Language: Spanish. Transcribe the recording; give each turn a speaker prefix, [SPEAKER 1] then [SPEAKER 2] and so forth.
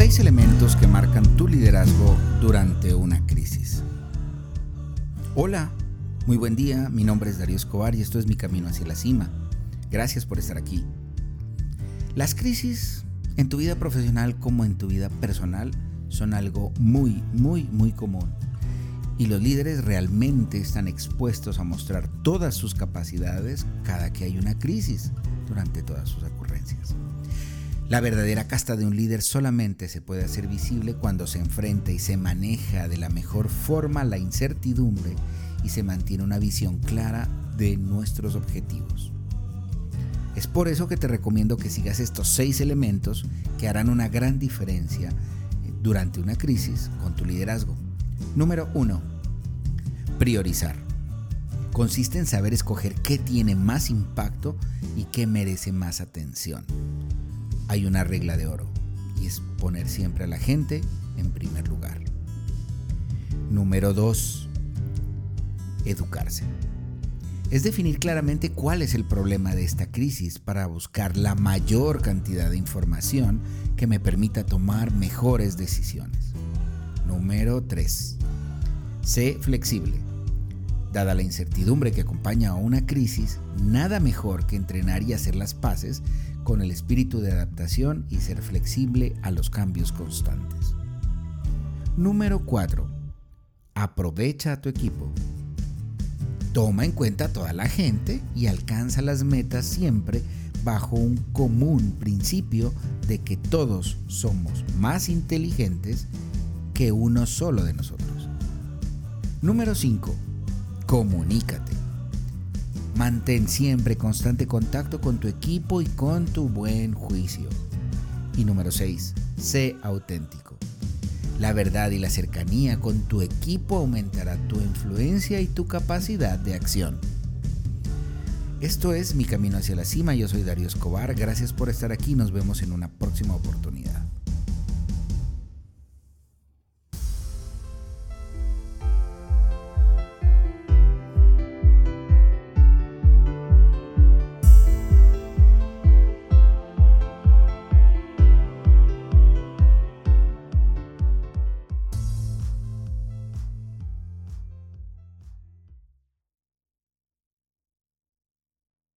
[SPEAKER 1] elementos que marcan tu liderazgo durante una crisis. Hola, muy buen día, mi nombre es Darío Escobar y esto es Mi Camino hacia la Cima. Gracias por estar aquí. Las crisis en tu vida profesional como en tu vida personal son algo muy, muy, muy común. Y los líderes realmente están expuestos a mostrar todas sus capacidades cada que hay una crisis durante todas sus ocurrencias. La verdadera casta de un líder solamente se puede hacer visible cuando se enfrenta y se maneja de la mejor forma la incertidumbre y se mantiene una visión clara de nuestros objetivos. Es por eso que te recomiendo que sigas estos seis elementos que harán una gran diferencia durante una crisis con tu liderazgo. Número 1. Priorizar. Consiste en saber escoger qué tiene más impacto y qué merece más atención hay una regla de oro y es poner siempre a la gente en primer lugar. Número 2. Educarse. Es definir claramente cuál es el problema de esta crisis para buscar la mayor cantidad de información que me permita tomar mejores decisiones. Número 3. Sé flexible. Dada la incertidumbre que acompaña a una crisis, nada mejor que entrenar y hacer las paces con el espíritu de adaptación y ser flexible a los cambios constantes. Número 4. Aprovecha a tu equipo. Toma en cuenta a toda la gente y alcanza las metas siempre bajo un común principio de que todos somos más inteligentes que uno solo de nosotros. Número 5. Comunícate. Mantén siempre constante contacto con tu equipo y con tu buen juicio. Y número 6. Sé auténtico. La verdad y la cercanía con tu equipo aumentará tu influencia y tu capacidad de acción. Esto es Mi Camino hacia la Cima. Yo soy Darío Escobar. Gracias por estar aquí. Nos vemos en una próxima oportunidad.